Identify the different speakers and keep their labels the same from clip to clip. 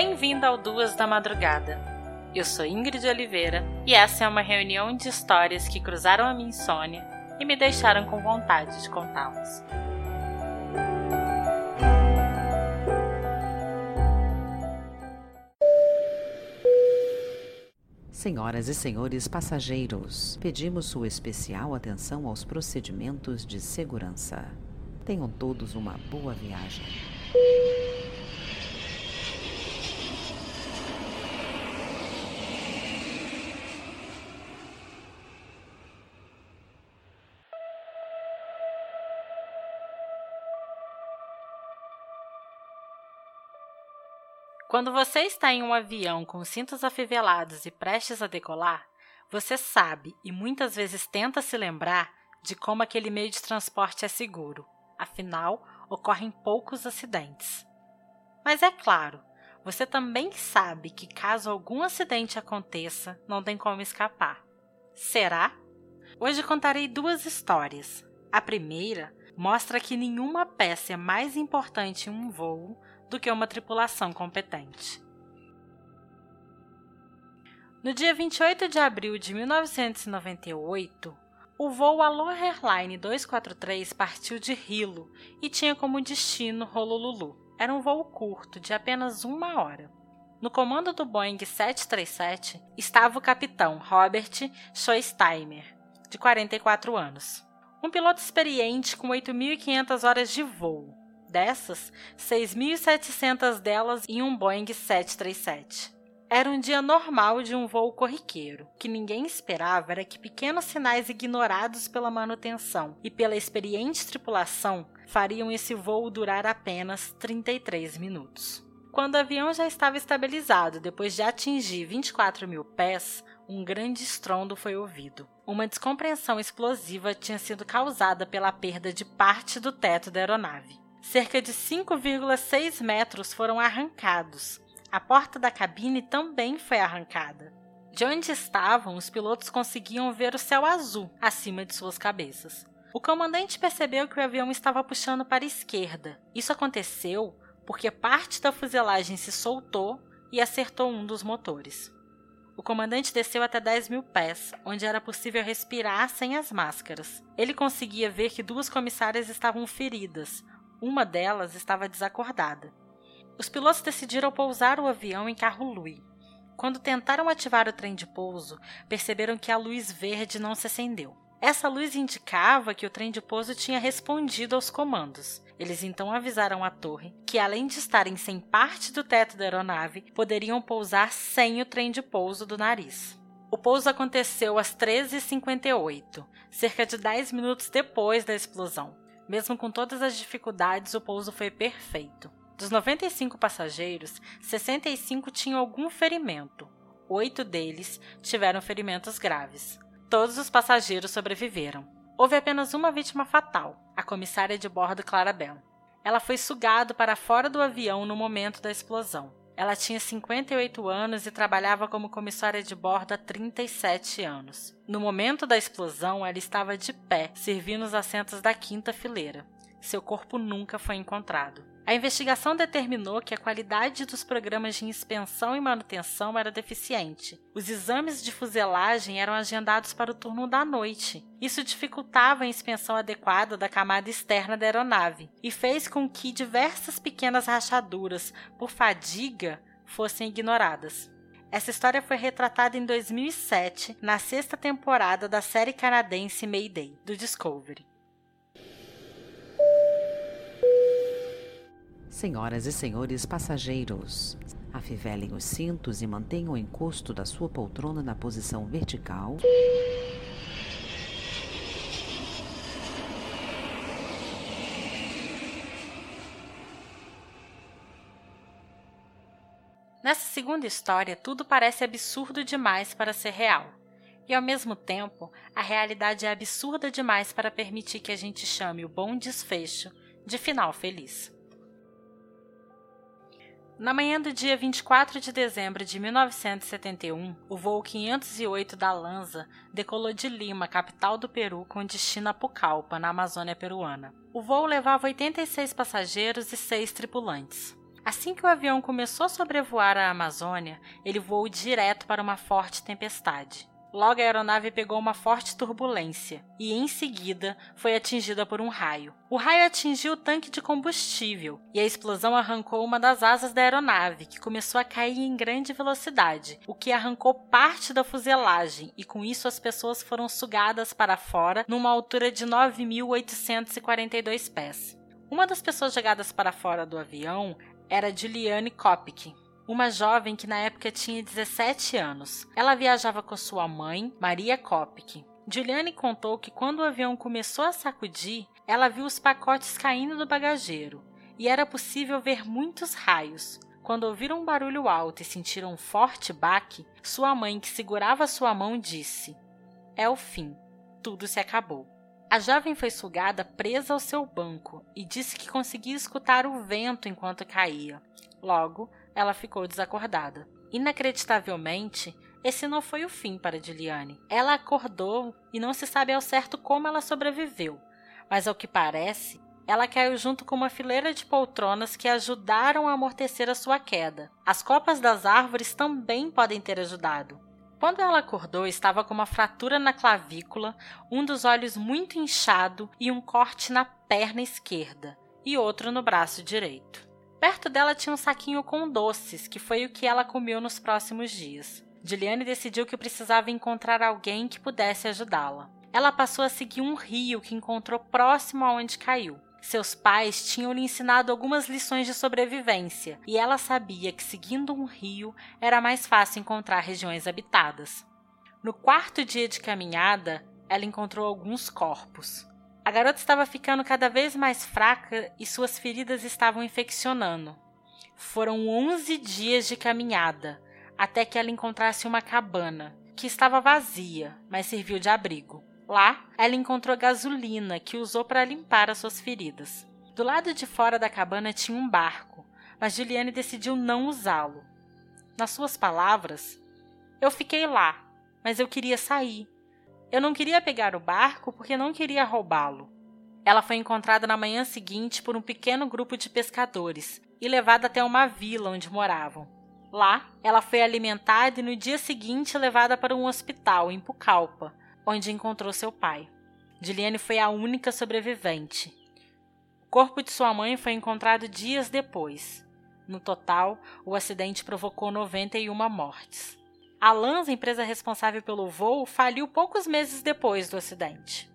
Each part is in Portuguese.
Speaker 1: Bem-vindo ao Duas da Madrugada. Eu sou Ingrid Oliveira e essa é uma reunião de histórias que cruzaram a minha insônia e me deixaram com vontade de contá-las.
Speaker 2: Senhoras e senhores passageiros, pedimos sua especial atenção aos procedimentos de segurança. Tenham todos uma boa viagem.
Speaker 1: Quando você está em um avião com cintos afivelados e prestes a decolar, você sabe e muitas vezes tenta se lembrar de como aquele meio de transporte é seguro. Afinal, ocorrem poucos acidentes. Mas é claro, você também sabe que caso algum acidente aconteça, não tem como escapar. Será? Hoje contarei duas histórias. A primeira mostra que nenhuma peça é mais importante em um voo do que uma tripulação competente. No dia 28 de abril de 1998, o voo Aloha Airline 243 partiu de Hilo e tinha como destino Honolulu. Era um voo curto, de apenas uma hora. No comando do Boeing 737 estava o capitão Robert Schosteimer, de 44 anos. Um piloto experiente com 8.500 horas de voo, Dessas, 6.700 delas em um Boeing 737. Era um dia normal de um voo corriqueiro. O que ninguém esperava era que pequenos sinais ignorados pela manutenção e pela experiente tripulação fariam esse voo durar apenas 33 minutos. Quando o avião já estava estabilizado depois de atingir 24 mil pés, um grande estrondo foi ouvido. Uma descompreensão explosiva tinha sido causada pela perda de parte do teto da aeronave cerca de 5,6 metros foram arrancados. A porta da cabine também foi arrancada. De onde estavam, os pilotos conseguiam ver o céu azul acima de suas cabeças. O comandante percebeu que o avião estava puxando para a esquerda. Isso aconteceu porque parte da fuselagem se soltou e acertou um dos motores. O comandante desceu até 10 mil pés, onde era possível respirar sem as máscaras. Ele conseguia ver que duas comissárias estavam feridas, uma delas estava desacordada. Os pilotos decidiram pousar o avião em carro Lui. Quando tentaram ativar o trem de pouso, perceberam que a luz verde não se acendeu. Essa luz indicava que o trem de pouso tinha respondido aos comandos. Eles então avisaram a torre que, além de estarem sem parte do teto da aeronave, poderiam pousar sem o trem de pouso do nariz. O pouso aconteceu às 13h58, cerca de 10 minutos depois da explosão. Mesmo com todas as dificuldades, o pouso foi perfeito. Dos 95 passageiros, 65 tinham algum ferimento. Oito deles tiveram ferimentos graves. Todos os passageiros sobreviveram. Houve apenas uma vítima fatal, a comissária de bordo Clara Bell. Ela foi sugada para fora do avião no momento da explosão. Ela tinha 58 anos e trabalhava como comissária de bordo há 37 anos. No momento da explosão, ela estava de pé, servindo os assentos da quinta fileira. Seu corpo nunca foi encontrado. A investigação determinou que a qualidade dos programas de inspeção e manutenção era deficiente. Os exames de fuselagem eram agendados para o turno da noite. Isso dificultava a inspeção adequada da camada externa da aeronave e fez com que diversas pequenas rachaduras por fadiga fossem ignoradas. Essa história foi retratada em 2007, na sexta temporada da série canadense Mayday, do Discovery.
Speaker 2: Senhoras e senhores passageiros, afivelem os cintos e mantenham o encosto da sua poltrona na posição vertical.
Speaker 1: Nessa segunda história, tudo parece absurdo demais para ser real. E ao mesmo tempo, a realidade é absurda demais para permitir que a gente chame o bom desfecho de final feliz. Na manhã do dia 24 de dezembro de 1971, o voo 508 da Lanza decolou de Lima, capital do Peru, com destino a Pucallpa, na Amazônia peruana. O voo levava 86 passageiros e 6 tripulantes. Assim que o avião começou a sobrevoar a Amazônia, ele voou direto para uma forte tempestade. Logo a aeronave pegou uma forte turbulência e, em seguida, foi atingida por um raio. O raio atingiu o tanque de combustível e a explosão arrancou uma das asas da aeronave, que começou a cair em grande velocidade, o que arrancou parte da fuselagem e, com isso, as pessoas foram sugadas para fora numa altura de 9.842 pés. Uma das pessoas jogadas para fora do avião era Juliane Kopic, uma jovem que na época tinha 17 anos. Ela viajava com sua mãe, Maria Kopic. Juliane contou que quando o avião começou a sacudir, ela viu os pacotes caindo do bagageiro e era possível ver muitos raios. Quando ouviram um barulho alto e sentiram um forte baque, sua mãe, que segurava sua mão, disse: É o fim, tudo se acabou. A jovem foi sugada presa ao seu banco e disse que conseguia escutar o vento enquanto caía. Logo, ela ficou desacordada. Inacreditavelmente, esse não foi o fim para Juliane. Ela acordou e não se sabe ao certo como ela sobreviveu, mas ao que parece, ela caiu junto com uma fileira de poltronas que ajudaram a amortecer a sua queda. As copas das árvores também podem ter ajudado. Quando ela acordou, estava com uma fratura na clavícula, um dos olhos muito inchado e um corte na perna esquerda e outro no braço direito. Perto dela tinha um saquinho com doces, que foi o que ela comeu nos próximos dias. Juliane decidiu que precisava encontrar alguém que pudesse ajudá-la. Ela passou a seguir um rio que encontrou próximo aonde caiu. Seus pais tinham lhe ensinado algumas lições de sobrevivência, e ela sabia que seguindo um rio era mais fácil encontrar regiões habitadas. No quarto dia de caminhada, ela encontrou alguns corpos. A garota estava ficando cada vez mais fraca e suas feridas estavam infeccionando. Foram 11 dias de caminhada até que ela encontrasse uma cabana, que estava vazia, mas serviu de abrigo. Lá, ela encontrou gasolina que usou para limpar as suas feridas. Do lado de fora da cabana tinha um barco, mas Juliane decidiu não usá-lo. Nas suas palavras, eu fiquei lá, mas eu queria sair. Eu não queria pegar o barco porque não queria roubá-lo. Ela foi encontrada na manhã seguinte por um pequeno grupo de pescadores e levada até uma vila onde moravam. Lá, ela foi alimentada e no dia seguinte levada para um hospital em Pucallpa, onde encontrou seu pai. Juliane foi a única sobrevivente. O corpo de sua mãe foi encontrado dias depois. No total, o acidente provocou 91 mortes. A Lanza, empresa responsável pelo voo, faliu poucos meses depois do acidente.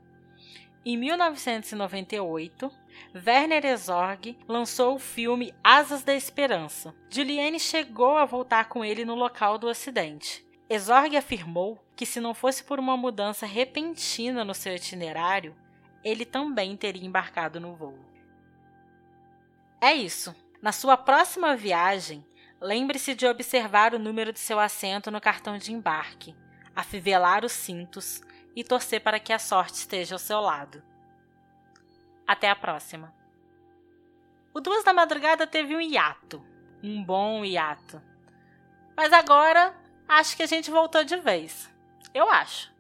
Speaker 1: Em 1998, Werner Herzog lançou o filme Asas da Esperança. Juliane chegou a voltar com ele no local do acidente. Herzog afirmou que se não fosse por uma mudança repentina no seu itinerário, ele também teria embarcado no voo. É isso. Na sua próxima viagem, Lembre-se de observar o número de seu assento no cartão de embarque, afivelar os cintos e torcer para que a sorte esteja ao seu lado. Até a próxima. O Duas da Madrugada teve um hiato, um bom hiato. Mas agora acho que a gente voltou de vez. Eu acho.